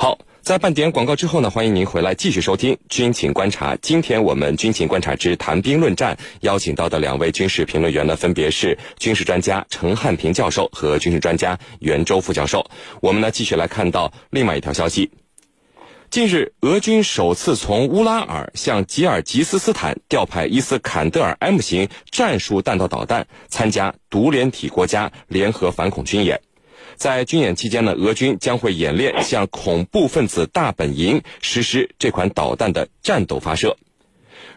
好，在半点广告之后呢，欢迎您回来继续收听《军情观察》。今天我们《军情观察之谈兵论战》邀请到的两位军事评论员呢，分别是军事专家陈汉平教授和军事专家袁周副教授。我们呢，继续来看到另外一条消息。近日，俄军首次从乌拉尔向吉尔吉斯斯坦调派伊斯坎德尔 M 型战术弹道导弹，参加独联体国家联合反恐军演。在军演期间呢，俄军将会演练向恐怖分子大本营实施这款导弹的战斗发射。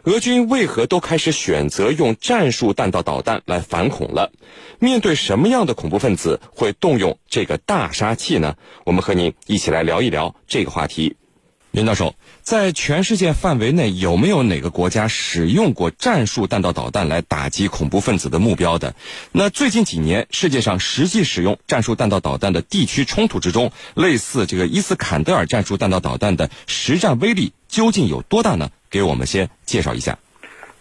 俄军为何都开始选择用战术弹道导弹来反恐了？面对什么样的恐怖分子会动用这个大杀器呢？我们和您一起来聊一聊这个话题。袁教授，在全世界范围内，有没有哪个国家使用过战术弹道导弹来打击恐怖分子的目标的？那最近几年，世界上实际使用战术弹道导弹的地区冲突之中，类似这个伊斯坎德尔战术弹道导弹的实战威力究竟有多大呢？给我们先介绍一下。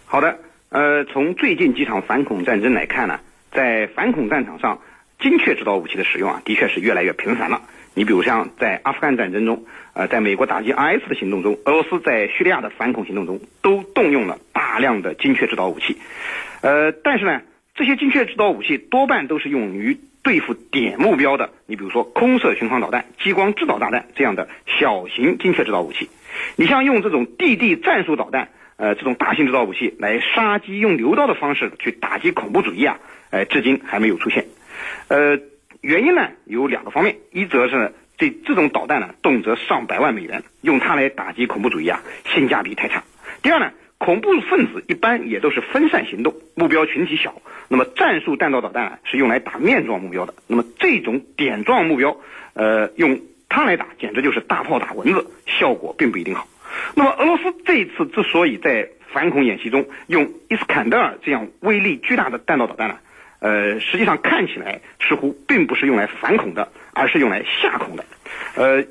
好的，呃，从最近几场反恐战争来看呢，在反恐战场上，精确制导武器的使用啊，的确是越来越频繁了。你比如像在阿富汗战争中，呃，在美国打击 IS 的行动中，俄罗斯在叙利亚的反恐行动中，都动用了大量的精确制导武器，呃，但是呢，这些精确制导武器多半都是用于对付点目标的。你比如说空射巡航导弹、激光制导炸弹这样的小型精确制导武器，你像用这种地地战术导弹，呃，这种大型制导武器来杀鸡用牛刀的方式去打击恐怖主义啊，呃，至今还没有出现，呃。原因呢有两个方面，一则是这这种导弹呢动辄上百万美元，用它来打击恐怖主义啊，性价比太差。第二呢，恐怖分子一般也都是分散行动，目标群体小。那么战术弹道导弹啊是用来打面状目标的，那么这种点状目标，呃，用它来打简直就是大炮打蚊子，效果并不一定好。那么俄罗斯这次之所以在反恐演习中用伊斯坎德尔这样威力巨大的弹道导弹呢？呃，实际上看起来似乎并不是用来反恐的，而是用来吓恐的。呃，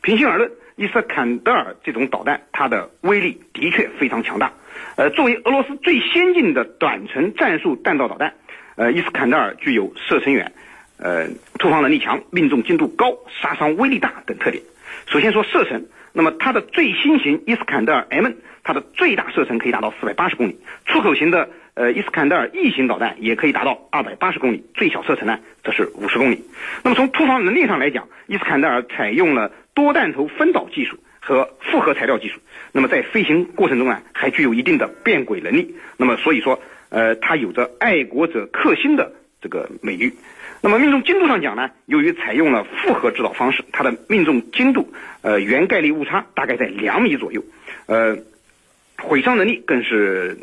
平心而论，伊斯坎德尔这种导弹，它的威力的确非常强大。呃，作为俄罗斯最先进的短程战术弹道导弹，呃，伊斯坎德尔具有射程远、呃，突防能力强、命中精度高、杀伤威力大等特点。首先说射程，那么它的最新型伊斯坎德尔 M，它的最大射程可以达到四百八十公里，出口型的。呃，伊斯坎德尔 E 型导弹也可以达到二百八十公里，最小射程呢则是五十公里。那么从突防能力上来讲，伊斯坎德尔采用了多弹头分导技术和复合材料技术。那么在飞行过程中啊，还具有一定的变轨能力。那么所以说，呃，它有着爱国者克星的这个美誉。那么命中精度上讲呢，由于采用了复合制导方式，它的命中精度，呃，原概率误差大概在两米左右。呃，毁伤能力更是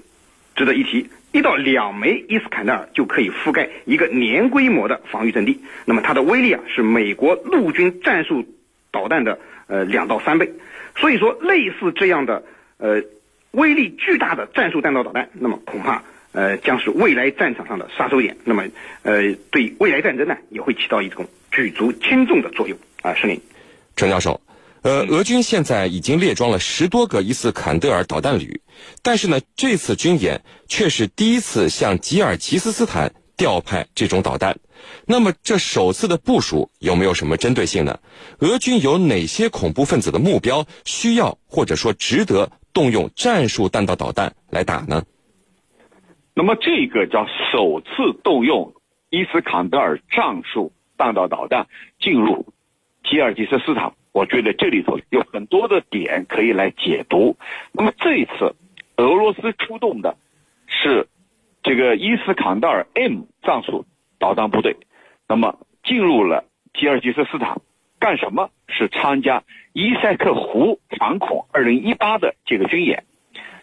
值得一提。一到两枚伊斯坎德尔就可以覆盖一个年规模的防御阵地，那么它的威力啊是美国陆军战术导弹的呃两到三倍，所以说类似这样的呃威力巨大的战术弹道导弹，那么恐怕呃将是未来战场上的杀手锏，那么呃对未来战争呢也会起到一种举足轻重的作用啊，是您，陈教授。呃，俄军现在已经列装了十多个伊斯坎德尔导弹旅，但是呢，这次军演却是第一次向吉尔吉斯斯坦调派这种导弹。那么，这首次的部署有没有什么针对性呢？俄军有哪些恐怖分子的目标需要或者说值得动用战术弹道导弹来打呢？那么，这个叫首次动用伊斯坎德尔战术弹道导弹进入吉尔吉斯斯坦。我觉得这里头有很多的点可以来解读。那么这一次，俄罗斯出动的是这个伊斯坎德尔 M 战术导弹部队，那么进入了吉尔吉斯斯坦，干什么？是参加伊塞克湖反恐2018的这个军演，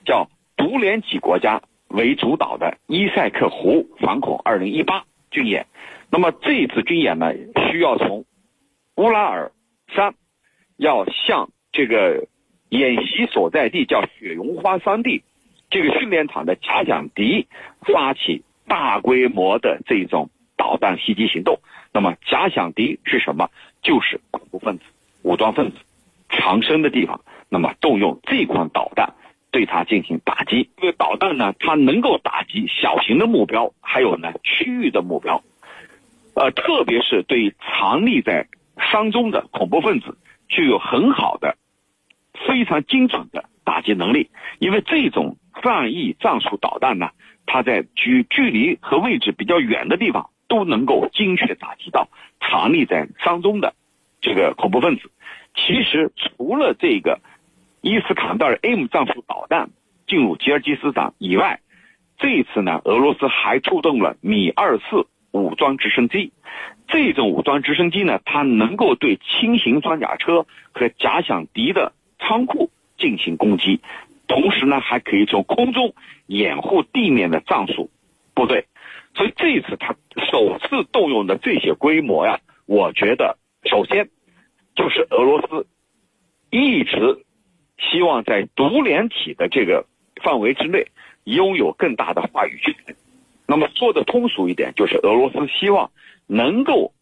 叫独联体国家为主导的伊塞克湖反恐2018军演。那么这一次军演呢，需要从乌拉尔山。要向这个演习所在地叫雪绒花山地，这个训练场的假想敌发起大规模的这种导弹袭击行动。那么假想敌是什么？就是恐怖分子、武装分子藏身的地方。那么动用这款导弹对它进行打击。这个导弹呢，它能够打击小型的目标，还有呢区域的目标。呃，特别是对藏匿在山中的恐怖分子具有很好的、非常精准的打击能力，因为这种战役战术导弹呢，它在距距离和位置比较远的地方都能够精确打击到藏匿在山中的这个恐怖分子。其实除了这个伊斯坎德尔 M 战术导弹进入吉尔吉斯斯坦以外，这一次呢，俄罗斯还出动了米二四武装直升机。这种武装直升机呢，它能够对轻型装甲车和假想敌的仓库进行攻击，同时呢，还可以从空中掩护地面的战术部队。所以这一次他首次动用的这些规模呀，我觉得首先就是俄罗斯一直希望在独联体的这个范围之内拥有更大的话语权。那么说的通俗一点，就是俄罗斯希望能够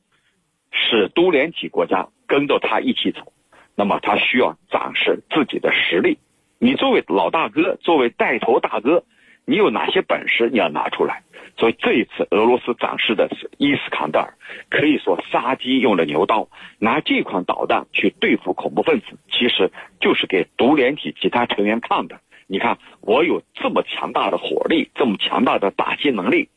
使独联体国家跟着他一起走。那么他需要展示自己的实力。你作为老大哥，作为带头大哥，你有哪些本事你要拿出来？所以这一次俄罗斯展示的是伊斯坎德尔，可以说杀鸡用了牛刀，拿这款导弹去对付恐怖分子，其实就是给独联体其他成员看的。你看，我有这么强大的火力，这么强大的打击能力，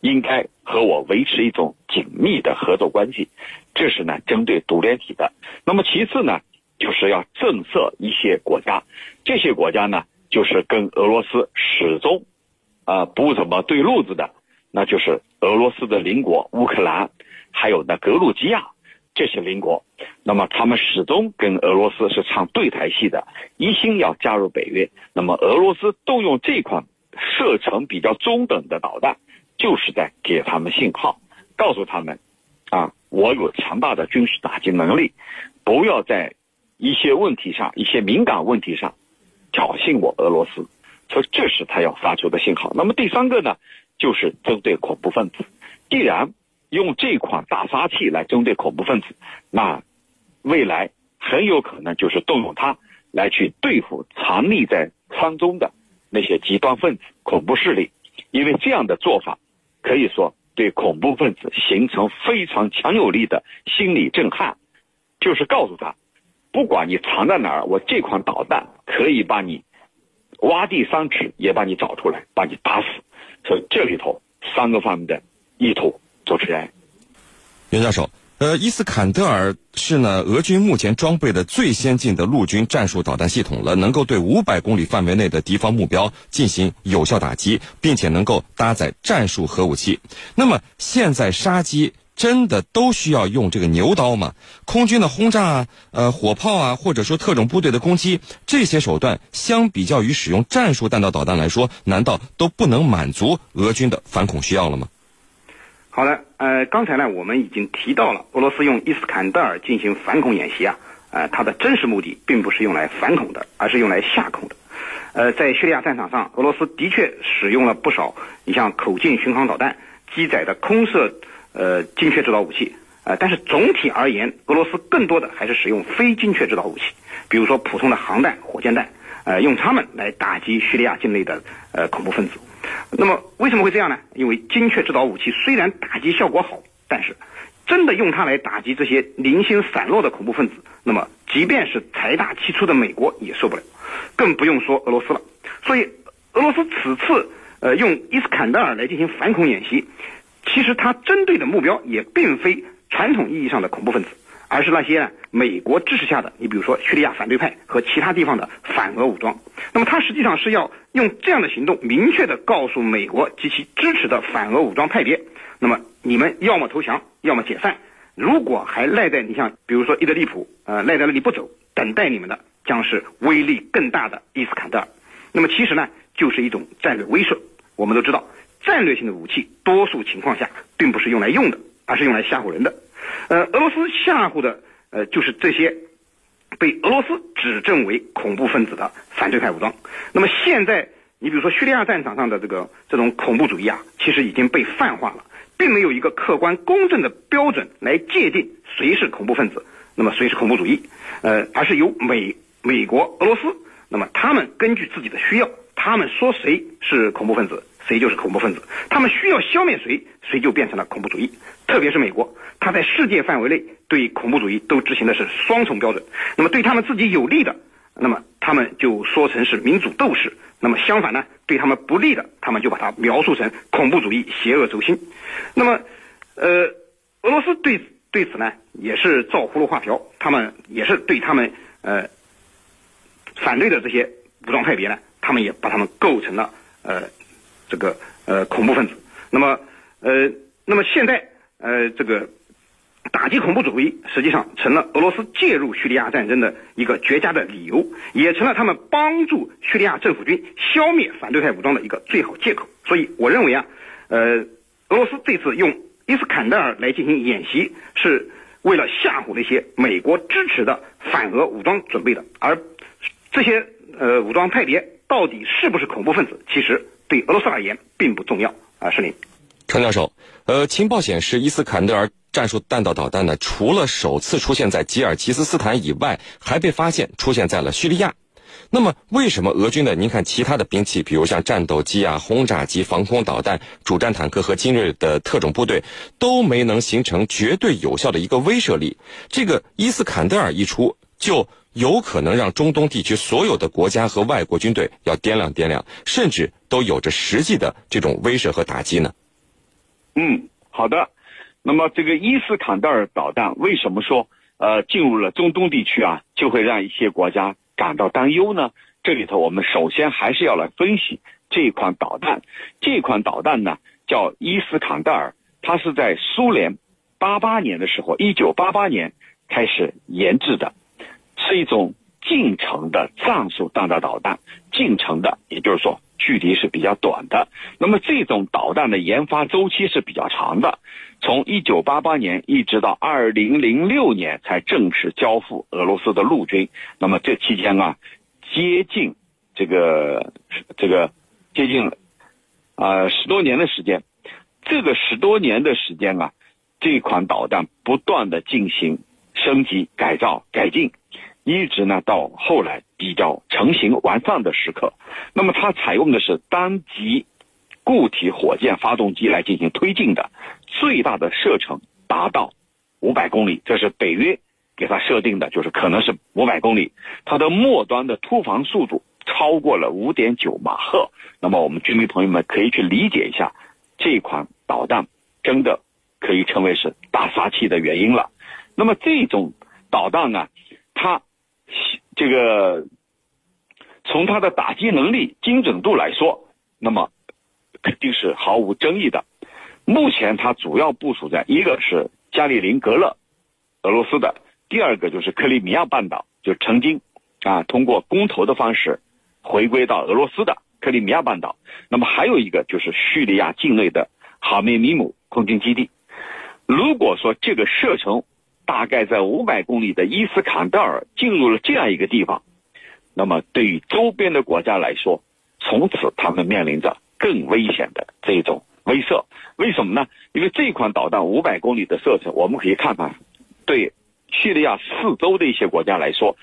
应该和我维持一种紧密的合作关系。这是呢，针对独联体的。那么其次呢，就是要震慑一些国家，这些国家呢，就是跟俄罗斯始终啊不怎么对路子的，那就是俄罗斯的邻国乌克兰，还有呢格鲁吉亚。这些邻国，那么他们始终跟俄罗斯是唱对台戏的，一心要加入北约。那么俄罗斯动用这款射程比较中等的导弹，就是在给他们信号，告诉他们，啊，我有强大的军事打击能力，不要在一些问题上、一些敏感问题上挑衅我俄罗斯。所以这是他要发出的信号。那么第三个呢，就是针对恐怖分子，既然。用这款大杀器来针对恐怖分子，那未来很有可能就是动用它来去对付藏匿在山中的那些极端分子、恐怖势力，因为这样的做法可以说对恐怖分子形成非常强有力的心理震撼，就是告诉他，不管你藏在哪儿，我这款导弹可以把你挖地三尺也把你找出来，把你打死。所以这里头三个方面的意图。主持人，袁教授，呃，伊斯坎德尔是呢俄军目前装备的最先进的陆军战术导弹系统了，能够对五百公里范围内的敌方目标进行有效打击，并且能够搭载战术核武器。那么现在杀机真的都需要用这个牛刀吗？空军的轰炸啊，呃，火炮啊，或者说特种部队的攻击，这些手段相比较于使用战术弹道导弹来说，难道都不能满足俄军的反恐需要了吗？好的，呃，刚才呢，我们已经提到了俄罗斯用伊斯坎德尔进行反恐演习啊，呃，它的真实目的并不是用来反恐的，而是用来吓恐的。呃，在叙利亚战场上，俄罗斯的确使用了不少你像口径巡航导弹、机载的空射呃精确制导武器，呃，但是总体而言，俄罗斯更多的还是使用非精确制导武器，比如说普通的航弹、火箭弹，呃，用它们来打击叙利亚境内的呃恐怖分子。那么为什么会这样呢？因为精确制导武器虽然打击效果好，但是真的用它来打击这些零星散落的恐怖分子，那么即便是财大气粗的美国也受不了，更不用说俄罗斯了。所以俄罗斯此次呃用伊斯坎德尔来进行反恐演习，其实它针对的目标也并非传统意义上的恐怖分子。而是那些美国支持下的，你比如说叙利亚反对派和其他地方的反俄武装。那么他实际上是要用这样的行动，明确的告诉美国及其支持的反俄武装派别，那么你们要么投降，要么解散。如果还赖在你像比如说伊德利普，呃赖在那里不走，等待你们的将是威力更大的伊斯坎德尔。那么其实呢，就是一种战略威慑。我们都知道，战略性的武器多数情况下并不是用来用的，而是用来吓唬人的。呃，俄罗斯吓唬的呃，就是这些被俄罗斯指证为恐怖分子的反对派武装。那么现在，你比如说叙利亚战场上的这个这种恐怖主义啊，其实已经被泛化了，并没有一个客观公正的标准来界定谁是恐怖分子，那么谁是恐怖主义，呃，而是由美美国、俄罗斯，那么他们根据自己的需要，他们说谁是恐怖分子，谁就是恐怖分子。他们需要消灭谁，谁就变成了恐怖主义。特别是美国，他在世界范围内对恐怖主义都执行的是双重标准。那么对他们自己有利的，那么他们就说成是民主斗士；那么相反呢，对他们不利的，他们就把它描述成恐怖主义邪恶轴心。那么，呃，俄罗斯对对此呢也是照葫芦画瓢，他们也是对他们呃反对的这些武装派别呢，他们也把他们构成了呃这个呃恐怖分子。那么呃那么现在呃这个打击恐怖主义，实际上成了俄罗斯介入叙利亚战争的一个绝佳的理由，也成了他们帮助叙利亚政府军消灭反对派武装的一个最好借口。所以我认为啊，呃俄罗斯这次用伊斯坎德尔来进行演习，是为了吓唬那些美国支持的反俄武装准备的，而这些呃武装派别到底是不是恐怖分子，其实对俄罗斯而言并不重要啊。是您，程教授，呃，情报显示伊斯坎德尔战术弹道导弹呢，除了首次出现在吉尔吉斯斯坦以外，还被发现出现在了叙利亚。那么，为什么俄军的您看其他的兵器，比如像战斗机啊、轰炸机、防空导弹、主战坦克和精锐的特种部队，都没能形成绝对有效的一个威慑力？这个伊斯坎德尔一出，就有可能让中东地区所有的国家和外国军队要掂量掂量，甚至都有着实际的这种威慑和打击呢？嗯，好的。那么，这个伊斯坎德尔导弹为什么说呃进入了中东地区啊，就会让一些国家？感到担忧呢？这里头我们首先还是要来分析这款导弹。这款导弹呢叫伊斯坎德尔，它是在苏联八八年的时候，一九八八年开始研制的，是一种近程的战术弹道导弹。近程的，也就是说距离是比较短的。那么这种导弹的研发周期是比较长的。从一九八八年一直到二零零六年才正式交付俄罗斯的陆军。那么这期间啊，接近这个这个接近啊十多年的时间。这个十多年的时间啊，这款导弹不断的进行升级、改造、改进，一直呢到后来比较成型完善的时刻。那么它采用的是单级固体火箭发动机来进行推进的。最大的射程达到五百公里，这是北约给它设定的，就是可能是五百公里。它的末端的突防速度超过了五点九马赫。那么我们军迷朋友们可以去理解一下，这款导弹真的可以称为是大杀器的原因了。那么这种导弹呢，它这个从它的打击能力、精准度来说，那么肯定是毫无争议的。目前它主要部署在一个是加里宁格勒，俄罗斯的；第二个就是克里米亚半岛，就曾经啊通过公投的方式回归到俄罗斯的克里米亚半岛。那么还有一个就是叙利亚境内的哈梅米姆空军基地。如果说这个射程大概在五百公里的伊斯坎德尔进入了这样一个地方，那么对于周边的国家来说，从此他们面临着更危险的这种。威慑，为什么呢？因为这款导弹五百公里的射程，我们可以看看，对叙利亚四周的一些国家来说，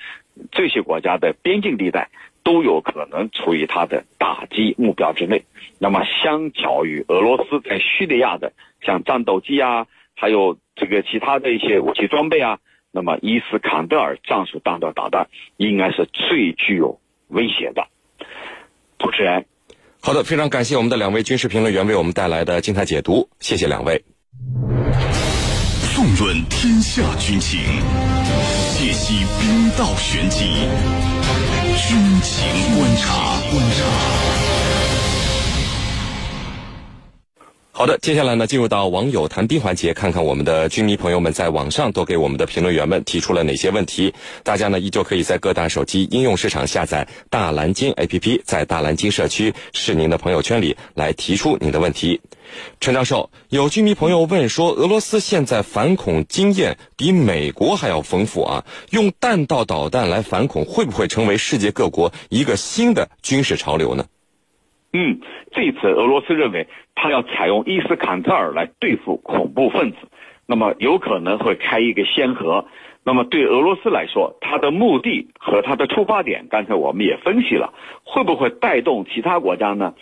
这些国家的边境地带都有可能处于它的打击目标之内。那么，相较于俄罗斯在叙利亚的像战斗机啊，还有这个其他的一些武器装备啊，那么伊斯坎德尔战术弹道导弹应该是最具有威胁的。主持人。好的，非常感谢我们的两位军事评论员为我们带来的精彩解读，谢谢两位。纵论天下军情，解析兵道玄机，军情观察。观察。好的，接下来呢，进入到网友谈兵环节，看看我们的军迷朋友们在网上都给我们的评论员们提出了哪些问题。大家呢依旧可以在各大手机应用市场下载大蓝鲸 APP，在大蓝鲸社区是您的朋友圈里来提出您的问题。陈教授，有军迷朋友问说，俄罗斯现在反恐经验比美国还要丰富啊，用弹道导弹来反恐，会不会成为世界各国一个新的军事潮流呢？嗯，这次俄罗斯认为他要采用伊斯坎特尔来对付恐怖分子，那么有可能会开一个先河。那么对俄罗斯来说，它的目的和它的出发点，刚才我们也分析了，会不会带动其他国家呢？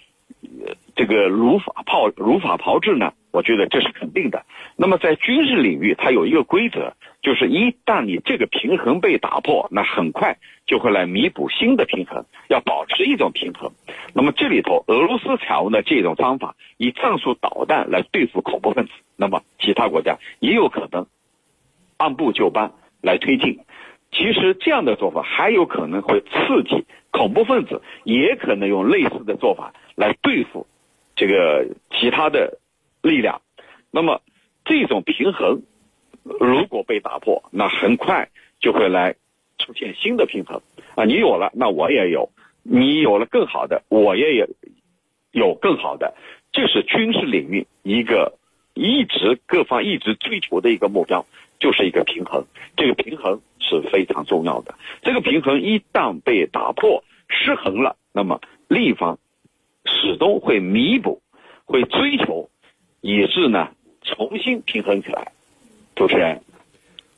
这个如法炮如法炮制呢？我觉得这是肯定的。那么在军事领域，它有一个规则，就是一旦你这个平衡被打破，那很快就会来弥补新的平衡，要保持一种平衡。那么这里头，俄罗斯采用的这种方法，以战术导弹来对付恐怖分子，那么其他国家也有可能按部就班来推进。其实这样的做法还有可能会刺激恐怖分子，也可能用类似的做法来对付这个其他的。力量，那么这种平衡如果被打破，那很快就会来出现新的平衡啊！你有了，那我也有；你有了更好的，我也有有更好的。这是军事领域一个一直各方一直追求的一个目标，就是一个平衡。这个平衡是非常重要的。这个平衡一旦被打破、失衡了，那么另一方始终会弥补、会追求。以致呢重新平衡起来。主持人，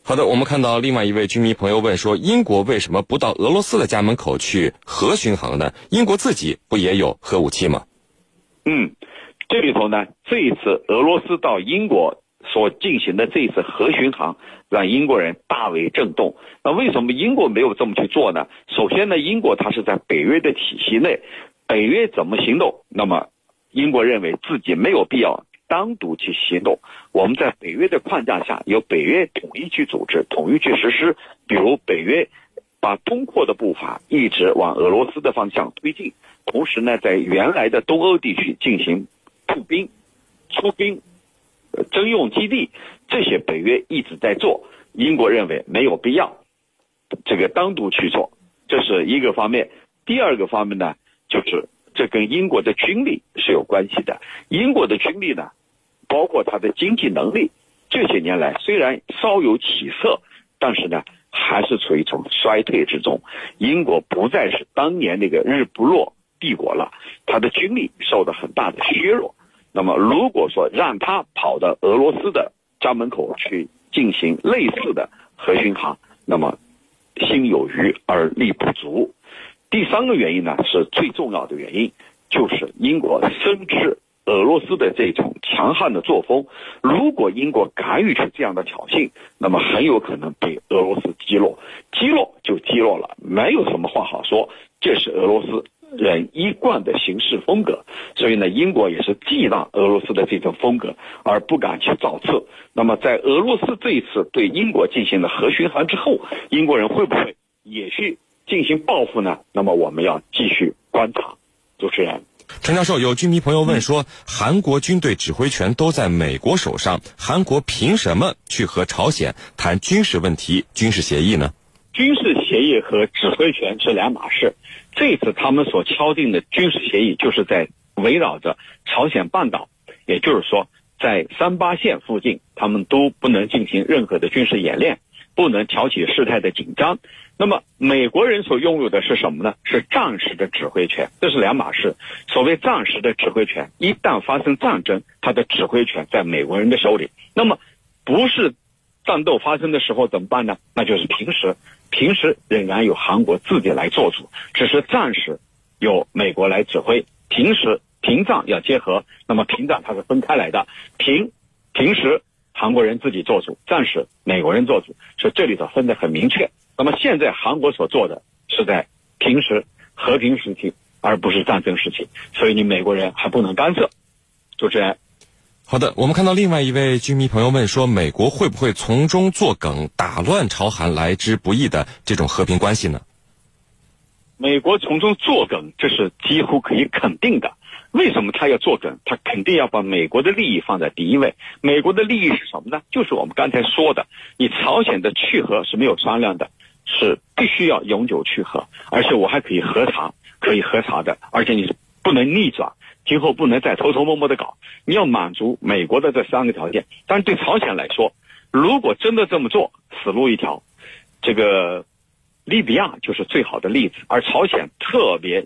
好的，我们看到另外一位军迷朋友问说：英国为什么不到俄罗斯的家门口去核巡航呢？英国自己不也有核武器吗？嗯，这里头呢，这一次俄罗斯到英国所进行的这一次核巡航，让英国人大为震动。那为什么英国没有这么去做呢？首先呢，英国它是在北约的体系内，北约怎么行动？那么英国认为自己没有必要。单独去行动，我们在北约的框架下，由北约统一去组织、统一去实施。比如北约把东扩的步伐一直往俄罗斯的方向推进，同时呢，在原来的东欧地区进行步兵、出兵、征用基地，这些北约一直在做。英国认为没有必要这个单独去做，这是一个方面。第二个方面呢，就是这跟英国的军力是有关系的。英国的军力呢？包括它的经济能力，这些年来虽然稍有起色，但是呢，还是处于一种衰退之中。英国不再是当年那个日不落帝国了，它的军力受到很大的削弱。那么，如果说让他跑到俄罗斯的家门口去进行类似的核巡航，那么心有余而力不足。第三个原因呢，是最重要的原因，就是英国深知。俄罗斯的这种强悍的作风，如果英国敢于去这样的挑衅，那么很有可能被俄罗斯击落，击落就击落了，没有什么话好说。这是俄罗斯人一贯的行事风格，所以呢，英国也是忌惮俄罗斯的这种风格，而不敢去造次。那么，在俄罗斯这一次对英国进行了核巡航之后，英国人会不会也去进行报复呢？那么，我们要继续观察。主持人。陈教授，有军迷朋友问说，韩国军队指挥权都在美国手上，韩国凭什么去和朝鲜谈军事问题、军事协议呢？军事协议和指挥权是两码事。这次他们所敲定的军事协议，就是在围绕着朝鲜半岛，也就是说，在三八线附近，他们都不能进行任何的军事演练，不能挑起事态的紧张。那么美国人所拥有的是什么呢？是战时的指挥权，这是两码事。所谓战时的指挥权，一旦发生战争，他的指挥权在美国人的手里。那么，不是战斗发生的时候怎么办呢？那就是平时，平时仍然由韩国自己来做主，只是暂时由美国来指挥，平时平战要结合。那么平战它是分开来的，平平时韩国人自己做主，战时美国人做主，所以这里头分得很明确。那么现在韩国所做的是在平时和平时期，而不是战争时期，所以你美国人还不能干涉。主持人，好的，我们看到另外一位军迷朋友问说，美国会不会从中作梗，打乱朝韩来之不易的这种和平关系呢？美国从中作梗，这是几乎可以肯定的。为什么他要做准？他肯定要把美国的利益放在第一位。美国的利益是什么呢？就是我们刚才说的，你朝鲜的去核是没有商量的。是必须要永久去核，而且我还可以核查，可以核查的，而且你不能逆转，今后不能再偷偷摸摸的搞，你要满足美国的这三个条件。但是对朝鲜来说，如果真的这么做，死路一条。这个利比亚就是最好的例子，而朝鲜特别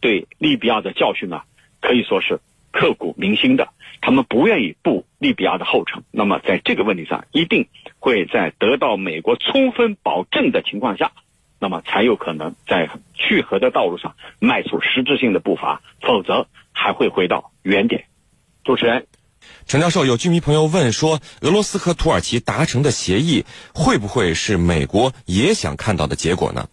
对利比亚的教训呢，可以说是刻骨铭心的。他们不愿意步利比亚的后尘，那么在这个问题上，一定会在得到美国充分保证的情况下，那么才有可能在去核的道路上迈出实质性的步伐，否则还。会回到原点。主持人，陈教授，有居民朋友问说，俄罗斯和土耳其达成的协议会不会是美国也想看到的结果呢？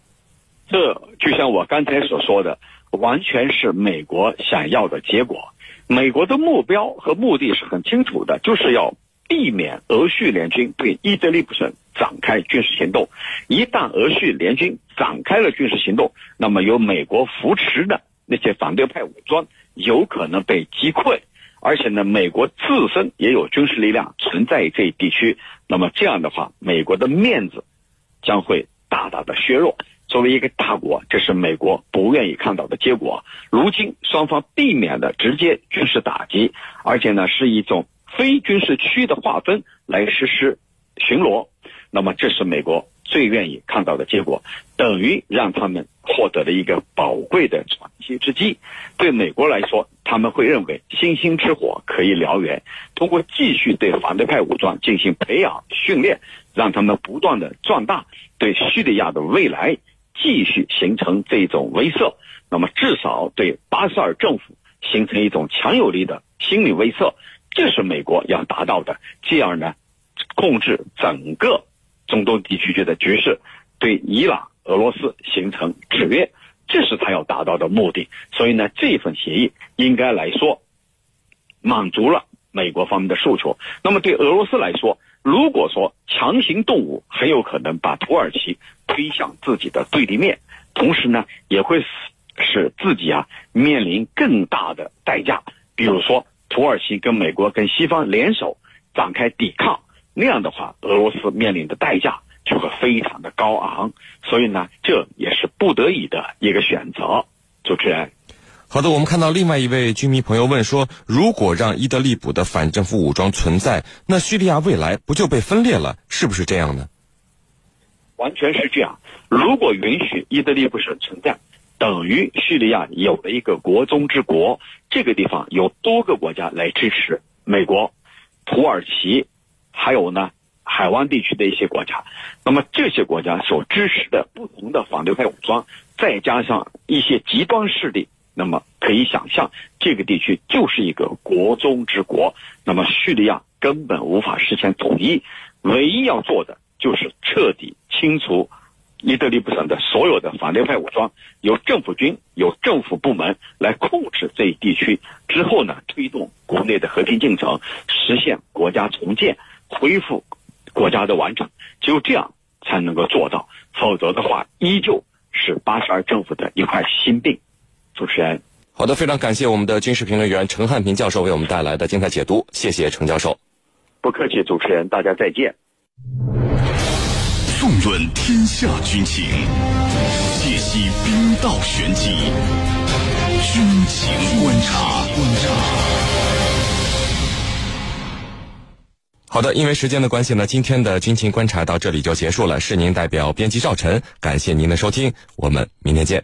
这就像我刚才所说的，完全是美国想要的结果。美国的目标和目的是很清楚的，就是要避免俄叙联军对伊德利卜省展开军事行动。一旦俄叙联军展开了军事行动，那么由美国扶持的那些反对派武装有可能被击溃，而且呢，美国自身也有军事力量存在这一地区。那么这样的话，美国的面子将会大大的削弱。作为一个大国，这是美国不愿意看到的结果。如今双方避免了直接军事打击，而且呢是一种非军事区的划分来实施巡逻，那么这是美国最愿意看到的结果，等于让他们获得了一个宝贵的喘息之机。对美国来说，他们会认为星星之火可以燎原，通过继续对反对派武装进行培养训练，让他们不断的壮大，对叙利亚的未来。继续形成这种威慑，那么至少对巴沙尔政府形成一种强有力的心理威慑，这是美国要达到的。这样呢，控制整个中东地区的局势，对伊朗、俄罗斯形成制约，这是他要达到的目的。所以呢，这份协议应该来说满足了美国方面的诉求。那么对俄罗斯来说，如果说强行动武，很有可能把土耳其推向自己的对立面，同时呢，也会使使自己啊面临更大的代价。比如说，土耳其跟美国跟西方联手展开抵抗，那样的话，俄罗斯面临的代价就会非常的高昂。所以呢，这也是不得已的一个选择。主持人。好的，我们看到另外一位居民朋友问说：“如果让伊德利卜的反政府武装存在，那叙利亚未来不就被分裂了？是不是这样呢？”完全是这样。如果允许伊德利卜省存在，等于叙利亚有了一个国中之国。这个地方有多个国家来支持美国、土耳其，还有呢海湾地区的一些国家。那么这些国家所支持的不同的反对派武装，再加上一些极端势力。那么可以想象，这个地区就是一个国中之国。那么叙利亚根本无法实现统一，唯一要做的就是彻底清除伊德利卜省的所有的反对派武装，由政府军、由政府部门来控制这一地区。之后呢，推动国内的和平进程，实现国家重建，恢复国家的完整。只有这样才能够做到，否则的话，依旧是巴沙尔政府的一块心病。主持人，好的，非常感谢我们的军事评论员陈汉平教授为我们带来的精彩解读，谢谢陈教授。不客气，主持人，大家再见。纵论天下军情，解析兵道玄机，军情观察。观察。好的，因为时间的关系呢，今天的军情观察到这里就结束了。是您代表编辑赵晨，感谢您的收听，我们明天见。